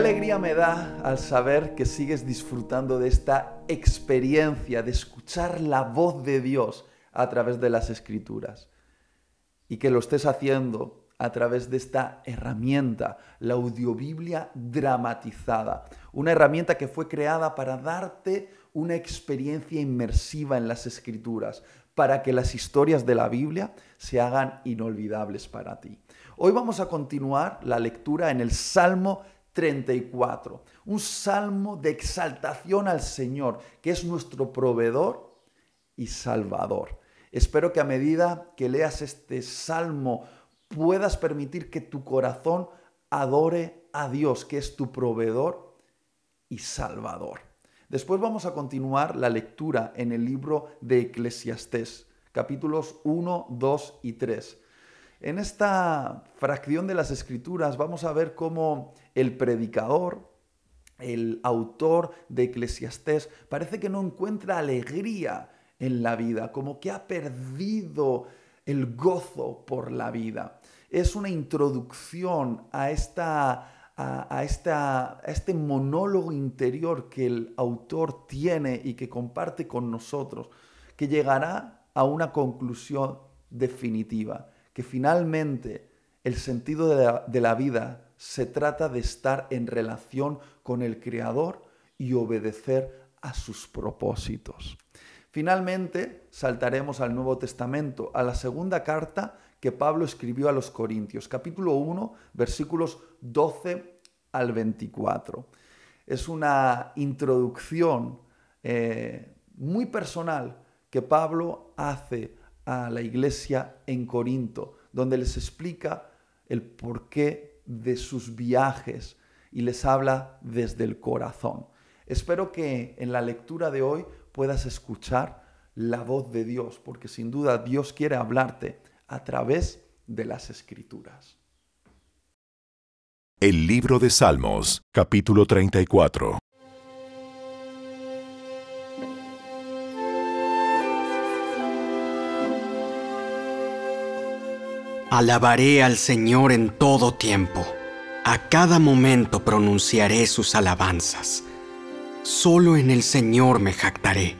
alegría me da al saber que sigues disfrutando de esta experiencia de escuchar la voz de Dios a través de las escrituras y que lo estés haciendo a través de esta herramienta, la audiobiblia dramatizada, una herramienta que fue creada para darte una experiencia inmersiva en las escrituras, para que las historias de la Biblia se hagan inolvidables para ti. Hoy vamos a continuar la lectura en el Salmo 34, un salmo de exaltación al Señor, que es nuestro proveedor y salvador. Espero que a medida que leas este salmo puedas permitir que tu corazón adore a Dios, que es tu proveedor y salvador. Después vamos a continuar la lectura en el libro de Eclesiastés, capítulos 1, 2 y 3. En esta fracción de las escrituras vamos a ver cómo el predicador, el autor de Eclesiastés, parece que no encuentra alegría en la vida, como que ha perdido el gozo por la vida. Es una introducción a esta a, esta, este monólogo interior que el autor tiene y que comparte con nosotros, que llegará a una conclusión definitiva, que finalmente el sentido de la, vida se trata de estar en relación con el Creador y obedecer a sus propósitos. Finalmente, saltaremos al Nuevo Testamento, a la segunda carta que Pablo escribió a los Corintios, capítulo 1, versículos 12 al 24. Es una introducción eh, muy personal que Pablo hace a la iglesia en Corinto, donde les explica el porqué de sus viajes y les habla desde el corazón. Espero que en la lectura de hoy puedas escuchar la voz de Dios, porque sin duda Dios quiere hablarte a través de las escrituras. El libro de Salmos, capítulo 34. Alabaré al Señor en todo tiempo. A cada momento pronunciaré sus alabanzas. Solo en el Señor me jactaré.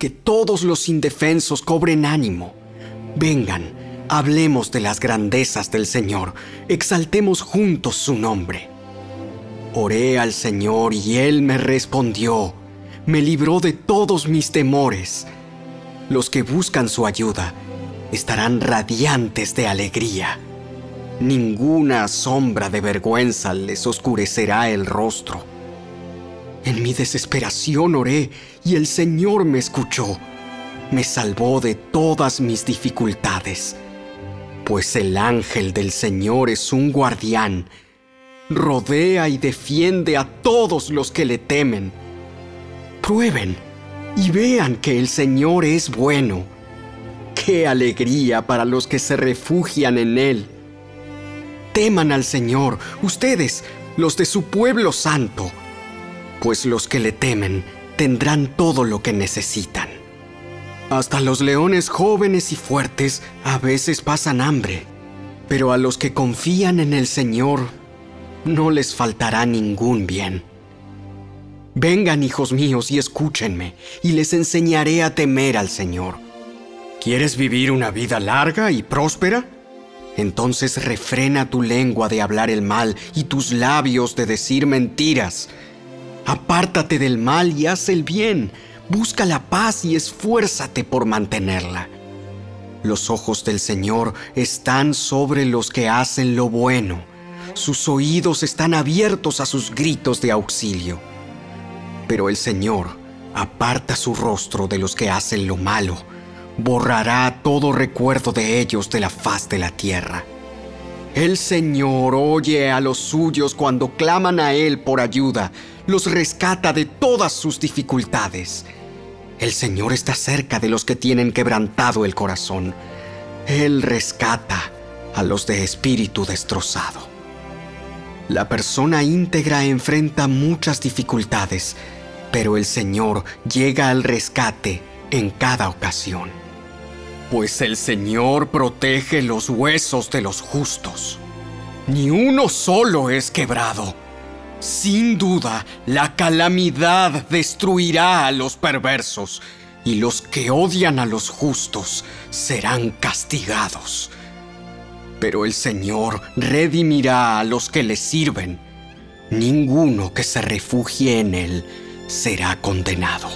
Que todos los indefensos cobren ánimo. Vengan, Hablemos de las grandezas del Señor, exaltemos juntos su nombre. Oré al Señor y Él me respondió, me libró de todos mis temores. Los que buscan su ayuda estarán radiantes de alegría. Ninguna sombra de vergüenza les oscurecerá el rostro. En mi desesperación oré y el Señor me escuchó. Me salvó de todas mis dificultades pues el ángel del Señor es un guardián. Rodea y defiende a todos los que le temen. Prueben y vean que el Señor es bueno. ¡Qué alegría para los que se refugian en Él! Teman al Señor, ustedes, los de su pueblo santo, pues los que le temen tendrán todo lo que necesitan. Hasta los leones jóvenes y fuertes a veces pasan hambre, pero a los que confían en el Señor no les faltará ningún bien. Vengan, hijos míos, y escúchenme, y les enseñaré a temer al Señor. ¿Quieres vivir una vida larga y próspera? Entonces refrena tu lengua de hablar el mal y tus labios de decir mentiras. Apártate del mal y haz el bien Busca la paz y esfuérzate por mantenerla. Los ojos del Señor están sobre los que hacen lo bueno. Sus oídos están abiertos a sus gritos de auxilio. Pero el Señor aparta su rostro de los que hacen lo malo. Borrará todo recuerdo de ellos de la faz de la tierra. El Señor oye a los suyos cuando claman a Él por ayuda, los rescata de todas sus dificultades. El Señor está cerca de los que tienen quebrantado el corazón. Él rescata a los de espíritu destrozado. La persona íntegra enfrenta muchas dificultades, pero el Señor llega al rescate en cada ocasión. Pues el Señor protege los huesos de los justos. Ni uno solo es quebrado. Sin duda, la calamidad destruirá a los perversos, y los que odian a los justos serán castigados. Pero el Señor redimirá a los que le sirven. Ninguno que se refugie en Él será condenado.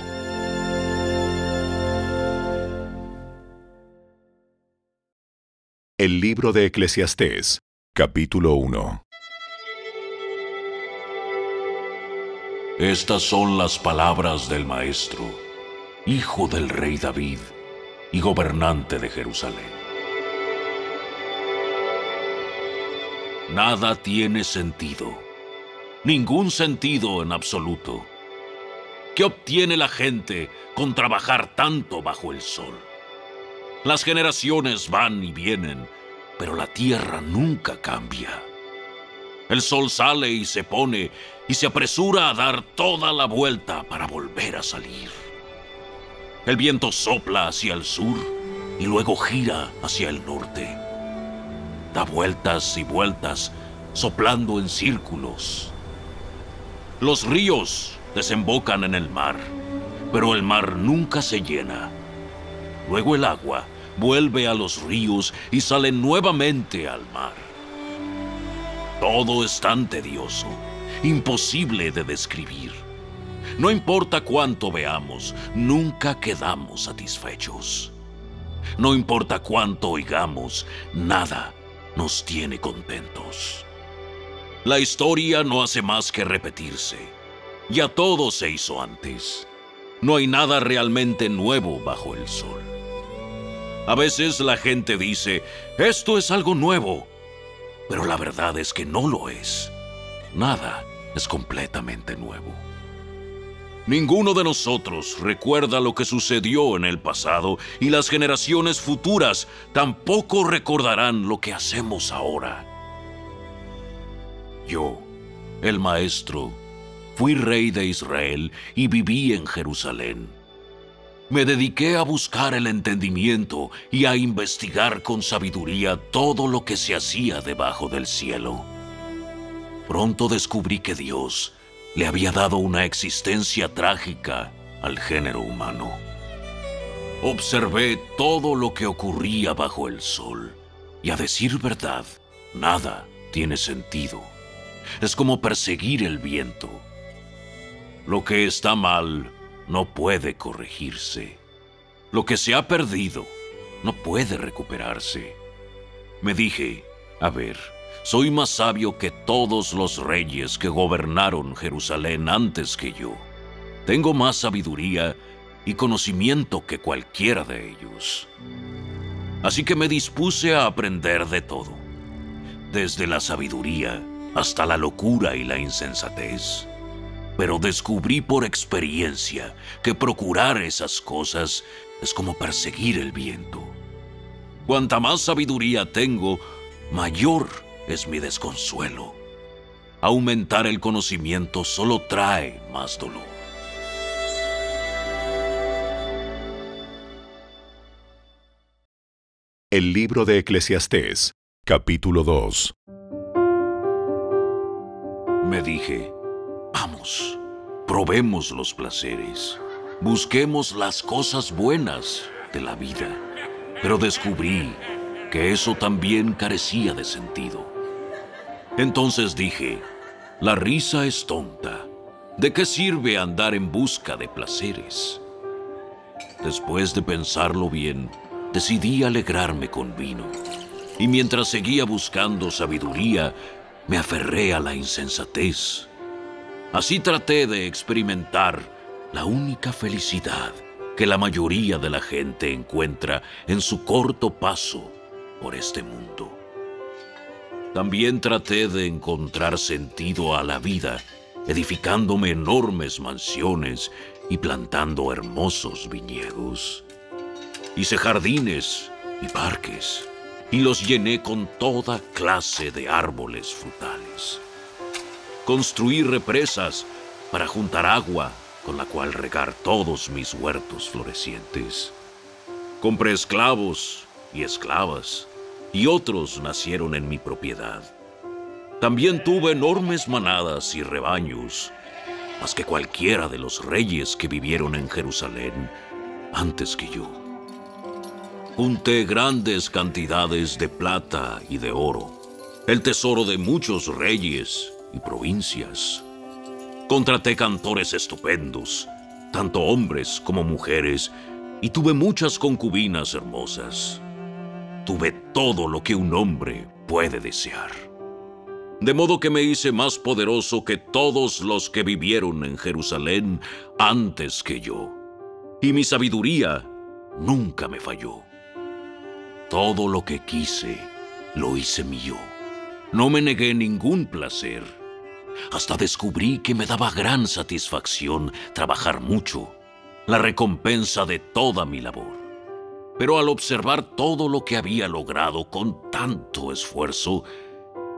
El libro de Eclesiastés, capítulo 1. Estas son las palabras del Maestro, hijo del rey David y gobernante de Jerusalén. Nada tiene sentido, ningún sentido en absoluto. ¿Qué obtiene la gente con trabajar tanto bajo el sol? Las generaciones van y vienen, pero la tierra nunca cambia. El sol sale y se pone y se apresura a dar toda la vuelta para volver a salir. El viento sopla hacia el sur y luego gira hacia el norte. Da vueltas y vueltas, soplando en círculos. Los ríos desembocan en el mar, pero el mar nunca se llena. Luego el agua vuelve a los ríos y sale nuevamente al mar. Todo es tan tedioso, imposible de describir. No importa cuánto veamos, nunca quedamos satisfechos. No importa cuánto oigamos, nada nos tiene contentos. La historia no hace más que repetirse. Ya todo se hizo antes. No hay nada realmente nuevo bajo el sol. A veces la gente dice, esto es algo nuevo, pero la verdad es que no lo es. Nada es completamente nuevo. Ninguno de nosotros recuerda lo que sucedió en el pasado y las generaciones futuras tampoco recordarán lo que hacemos ahora. Yo, el Maestro, fui rey de Israel y viví en Jerusalén. Me dediqué a buscar el entendimiento y a investigar con sabiduría todo lo que se hacía debajo del cielo. Pronto descubrí que Dios le había dado una existencia trágica al género humano. Observé todo lo que ocurría bajo el sol y a decir verdad, nada tiene sentido. Es como perseguir el viento. Lo que está mal no puede corregirse. Lo que se ha perdido no puede recuperarse. Me dije, a ver, soy más sabio que todos los reyes que gobernaron Jerusalén antes que yo. Tengo más sabiduría y conocimiento que cualquiera de ellos. Así que me dispuse a aprender de todo, desde la sabiduría hasta la locura y la insensatez pero descubrí por experiencia que procurar esas cosas es como perseguir el viento. Cuanta más sabiduría tengo, mayor es mi desconsuelo. Aumentar el conocimiento solo trae más dolor. El libro de Eclesiastés, capítulo 2. Me dije, Vamos, probemos los placeres, busquemos las cosas buenas de la vida. Pero descubrí que eso también carecía de sentido. Entonces dije, la risa es tonta. ¿De qué sirve andar en busca de placeres? Después de pensarlo bien, decidí alegrarme con vino. Y mientras seguía buscando sabiduría, me aferré a la insensatez Así traté de experimentar la única felicidad que la mayoría de la gente encuentra en su corto paso por este mundo. También traté de encontrar sentido a la vida, edificándome enormes mansiones y plantando hermosos viñedos. Hice jardines y parques y los llené con toda clase de árboles frutales construí represas para juntar agua con la cual regar todos mis huertos florecientes. Compré esclavos y esclavas, y otros nacieron en mi propiedad. También tuve enormes manadas y rebaños, más que cualquiera de los reyes que vivieron en Jerusalén antes que yo. Junté grandes cantidades de plata y de oro, el tesoro de muchos reyes provincias. Contraté cantores estupendos, tanto hombres como mujeres, y tuve muchas concubinas hermosas. Tuve todo lo que un hombre puede desear. De modo que me hice más poderoso que todos los que vivieron en Jerusalén antes que yo. Y mi sabiduría nunca me falló. Todo lo que quise, lo hice mío. No me negué ningún placer. Hasta descubrí que me daba gran satisfacción trabajar mucho, la recompensa de toda mi labor. Pero al observar todo lo que había logrado con tanto esfuerzo,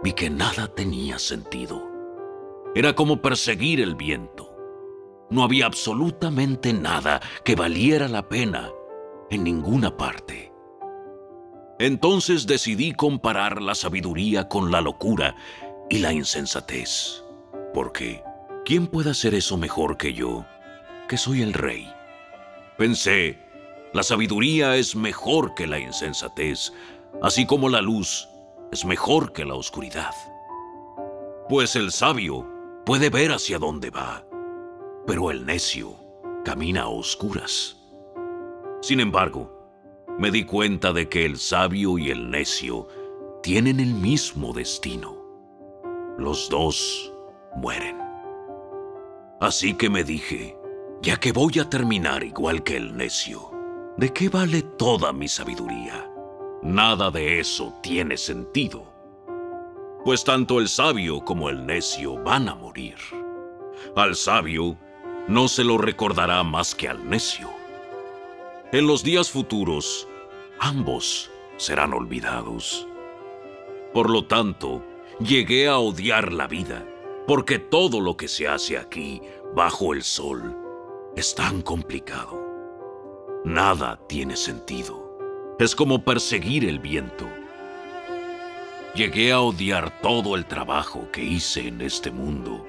vi que nada tenía sentido. Era como perseguir el viento. No había absolutamente nada que valiera la pena en ninguna parte. Entonces decidí comparar la sabiduría con la locura y la insensatez. Porque, ¿quién puede hacer eso mejor que yo, que soy el rey? Pensé, la sabiduría es mejor que la insensatez, así como la luz es mejor que la oscuridad. Pues el sabio puede ver hacia dónde va, pero el necio camina a oscuras. Sin embargo, me di cuenta de que el sabio y el necio tienen el mismo destino. Los dos mueren. Así que me dije, ya que voy a terminar igual que el necio, ¿de qué vale toda mi sabiduría? Nada de eso tiene sentido, pues tanto el sabio como el necio van a morir. Al sabio no se lo recordará más que al necio. En los días futuros, ambos serán olvidados. Por lo tanto, llegué a odiar la vida porque todo lo que se hace aquí, bajo el sol, es tan complicado. Nada tiene sentido. Es como perseguir el viento. Llegué a odiar todo el trabajo que hice en este mundo,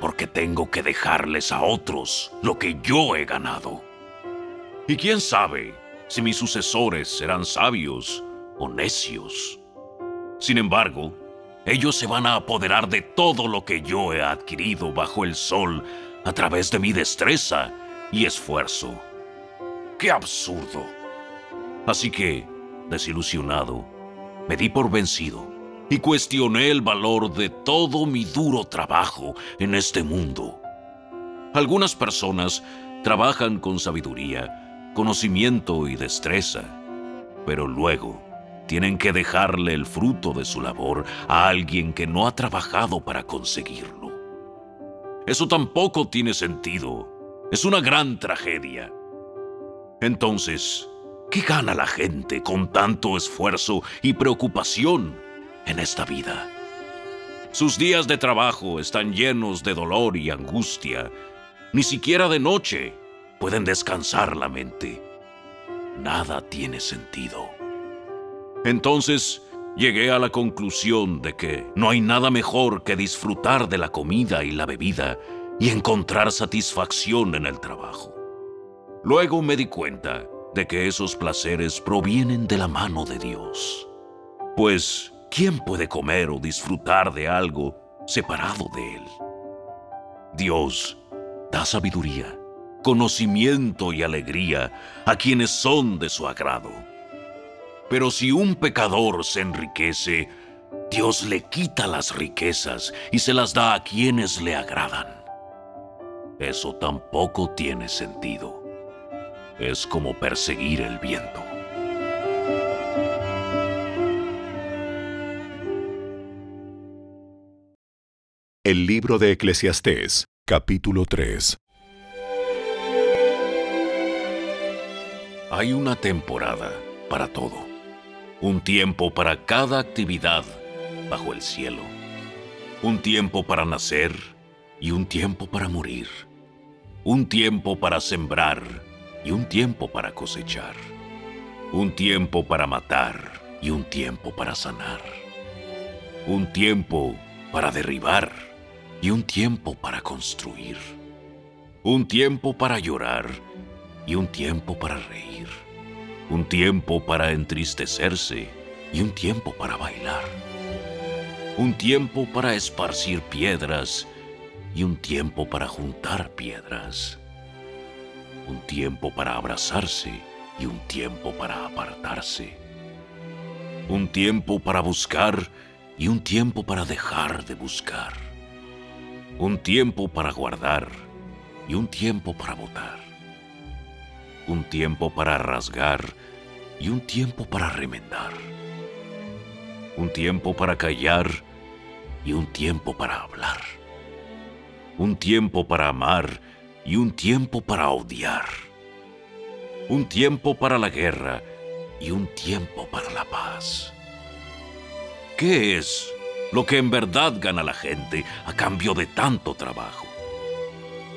porque tengo que dejarles a otros lo que yo he ganado. Y quién sabe si mis sucesores serán sabios o necios. Sin embargo, ellos se van a apoderar de todo lo que yo he adquirido bajo el sol a través de mi destreza y esfuerzo. ¡Qué absurdo! Así que, desilusionado, me di por vencido y cuestioné el valor de todo mi duro trabajo en este mundo. Algunas personas trabajan con sabiduría, conocimiento y destreza, pero luego tienen que dejarle el fruto de su labor a alguien que no ha trabajado para conseguirlo. Eso tampoco tiene sentido. Es una gran tragedia. Entonces, ¿qué gana la gente con tanto esfuerzo y preocupación en esta vida? Sus días de trabajo están llenos de dolor y angustia. Ni siquiera de noche pueden descansar la mente. Nada tiene sentido. Entonces llegué a la conclusión de que no hay nada mejor que disfrutar de la comida y la bebida y encontrar satisfacción en el trabajo. Luego me di cuenta de que esos placeres provienen de la mano de Dios. Pues, ¿quién puede comer o disfrutar de algo separado de Él? Dios da sabiduría, conocimiento y alegría a quienes son de su agrado. Pero si un pecador se enriquece, Dios le quita las riquezas y se las da a quienes le agradan. Eso tampoco tiene sentido. Es como perseguir el viento. El libro de Eclesiastés, capítulo 3. Hay una temporada para todo un tiempo para cada actividad bajo el cielo, un tiempo para nacer y un tiempo para morir, un tiempo para sembrar y un tiempo para cosechar, un tiempo para matar y un tiempo para sanar, un tiempo para derribar y un tiempo para construir, un tiempo para llorar y un tiempo para reír, un tiempo para entristecerse y un tiempo para bailar, un tiempo para esparcir piedras y un tiempo para juntar piedras, un tiempo para abrazarse y un tiempo para apartarse, un tiempo para buscar y un tiempo para dejar de buscar, un tiempo para guardar y un tiempo para botar, un tiempo para rasgar y un tiempo para remendar, un tiempo para callar y un tiempo para hablar, un tiempo para amar y un tiempo para odiar, un tiempo para la guerra y un tiempo para la paz. ¿Qué es lo que en verdad gana la gente a cambio de tanto trabajo?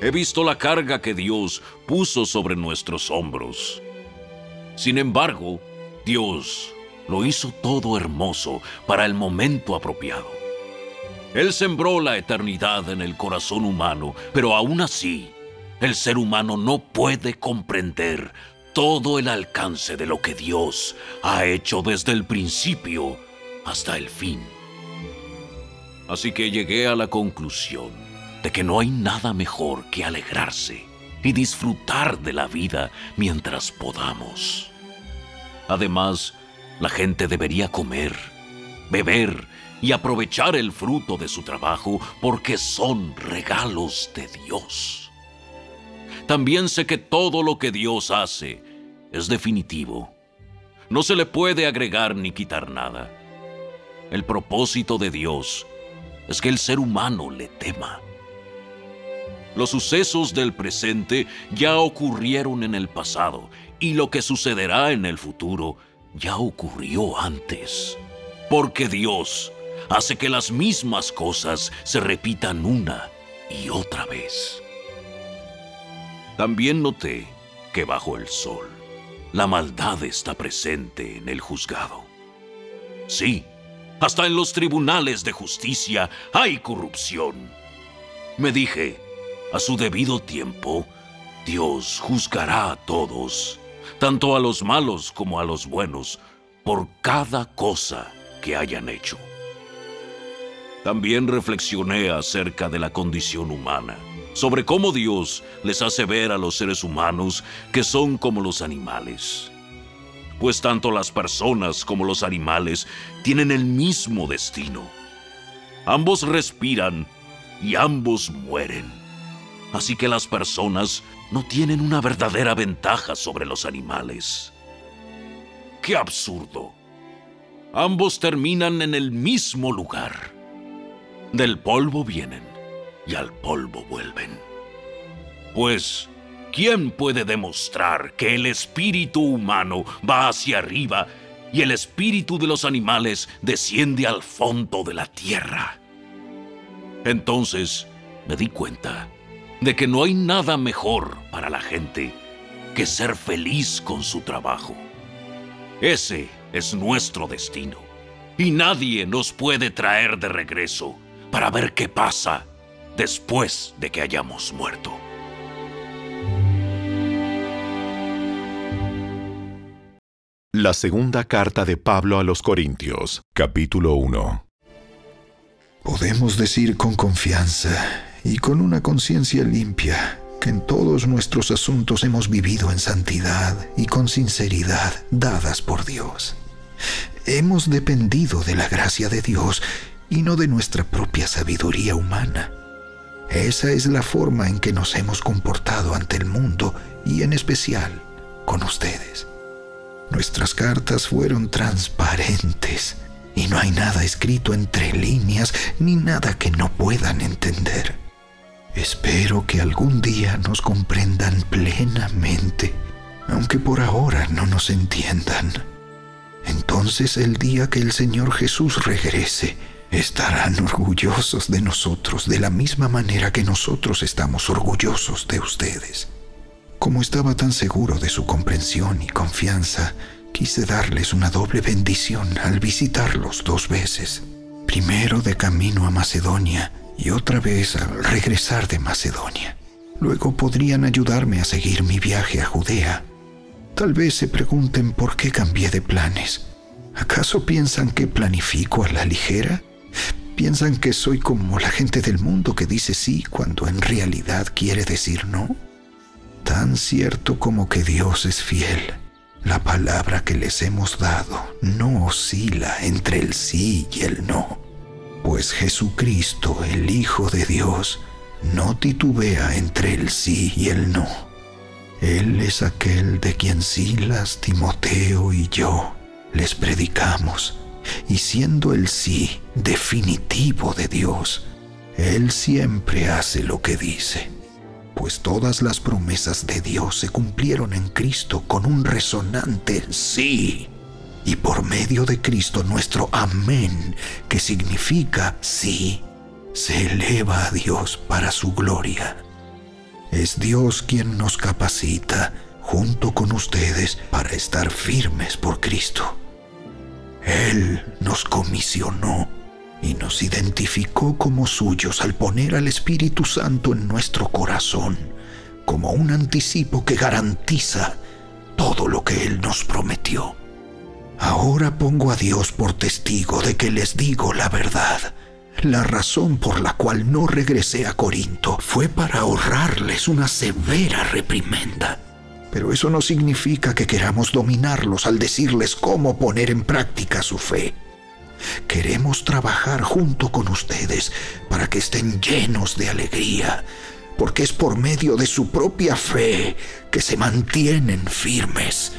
He visto la carga que Dios puso sobre nuestros hombros. Sin embargo, Dios lo hizo todo hermoso para el momento apropiado. Él sembró la eternidad en el corazón humano, pero aún así, el ser humano no puede comprender todo el alcance de lo que Dios ha hecho desde el principio hasta el fin. Así que llegué a la conclusión de que no hay nada mejor que alegrarse y disfrutar de la vida mientras podamos. Además, la gente debería comer, beber y aprovechar el fruto de su trabajo porque son regalos de Dios. También sé que todo lo que Dios hace es definitivo. No se le puede agregar ni quitar nada. El propósito de Dios es que el ser humano le tema. Los sucesos del presente ya ocurrieron en el pasado y lo que sucederá en el futuro ya ocurrió antes. Porque Dios hace que las mismas cosas se repitan una y otra vez. También noté que bajo el sol la maldad está presente en el juzgado. Sí, hasta en los tribunales de justicia hay corrupción. Me dije, a su debido tiempo, Dios juzgará a todos, tanto a los malos como a los buenos, por cada cosa que hayan hecho. También reflexioné acerca de la condición humana, sobre cómo Dios les hace ver a los seres humanos que son como los animales pues tanto las personas como los animales tienen el mismo destino. Ambos respiran y ambos mueren. Así que las personas no tienen una verdadera ventaja sobre los animales. ¡Qué absurdo! Ambos terminan en el mismo lugar. Del polvo vienen y al polvo vuelven. Pues ¿Quién puede demostrar que el espíritu humano va hacia arriba y el espíritu de los animales desciende al fondo de la tierra? Entonces me di cuenta de que no hay nada mejor para la gente que ser feliz con su trabajo. Ese es nuestro destino y nadie nos puede traer de regreso para ver qué pasa después de que hayamos muerto. La segunda carta de Pablo a los Corintios, capítulo 1. Podemos decir con confianza y con una conciencia limpia que en todos nuestros asuntos hemos vivido en santidad y con sinceridad dadas por Dios. Hemos dependido de la gracia de Dios y no de nuestra propia sabiduría humana. Esa es la forma en que nos hemos comportado ante el mundo y en especial con ustedes. Nuestras cartas fueron transparentes y no hay nada escrito entre líneas ni nada que no puedan entender. Espero que algún día nos comprendan plenamente, aunque por ahora no nos entiendan. Entonces el día que el Señor Jesús regrese, estarán orgullosos de nosotros de la misma manera que nosotros estamos orgullosos de ustedes. Como estaba tan seguro de su comprensión y confianza, quise darles una doble bendición al visitarlos dos veces. primero de camino a Macedonia y otra vez al regresar de Macedonia. Luego podrían ayudarme a seguir mi viaje a Judea. Tal vez se pregunten por qué cambié de planes. ¿Acaso piensan que planifico a la ligera? ¿Piensan que soy como la gente del mundo que dice sí cuando en realidad quiere decir no? Tan cierto como que Dios es fiel, la palabra que les hemos dado no oscila entre el sí y el no, pues Jesucristo, el Hijo de Dios, no titubea entre el sí y el no. Él es aquel de quien Silas, Timoteo y yo les predicamos, y siendo el sí definitivo de Dios, Él siempre hace lo que dice, pues todas las promesas de Dios se cumplieron en Cristo con un resonante sí. Y por medio de Cristo nuestro amén, que significa sí, se eleva a Dios para su gloria. Es Dios quien nos capacita junto con ustedes para estar firmes por Cristo. Él nos comisionó y nos identificó como suyos al poner al Espíritu Santo en nuestro corazón como un anticipo que garantiza todo lo que Él nos prometió. Ahora pongo a Dios por testigo de que les digo la verdad la razón por la cual no regresé a Corinto fue para ahorrarles una severa reprimenda. Pero eso no significa que queramos dominarlos al decirles cómo poner en práctica su fe. Queremos trabajar junto con ustedes para que estén llenos de alegría, porque es por medio de su propia fe que se mantienen firmes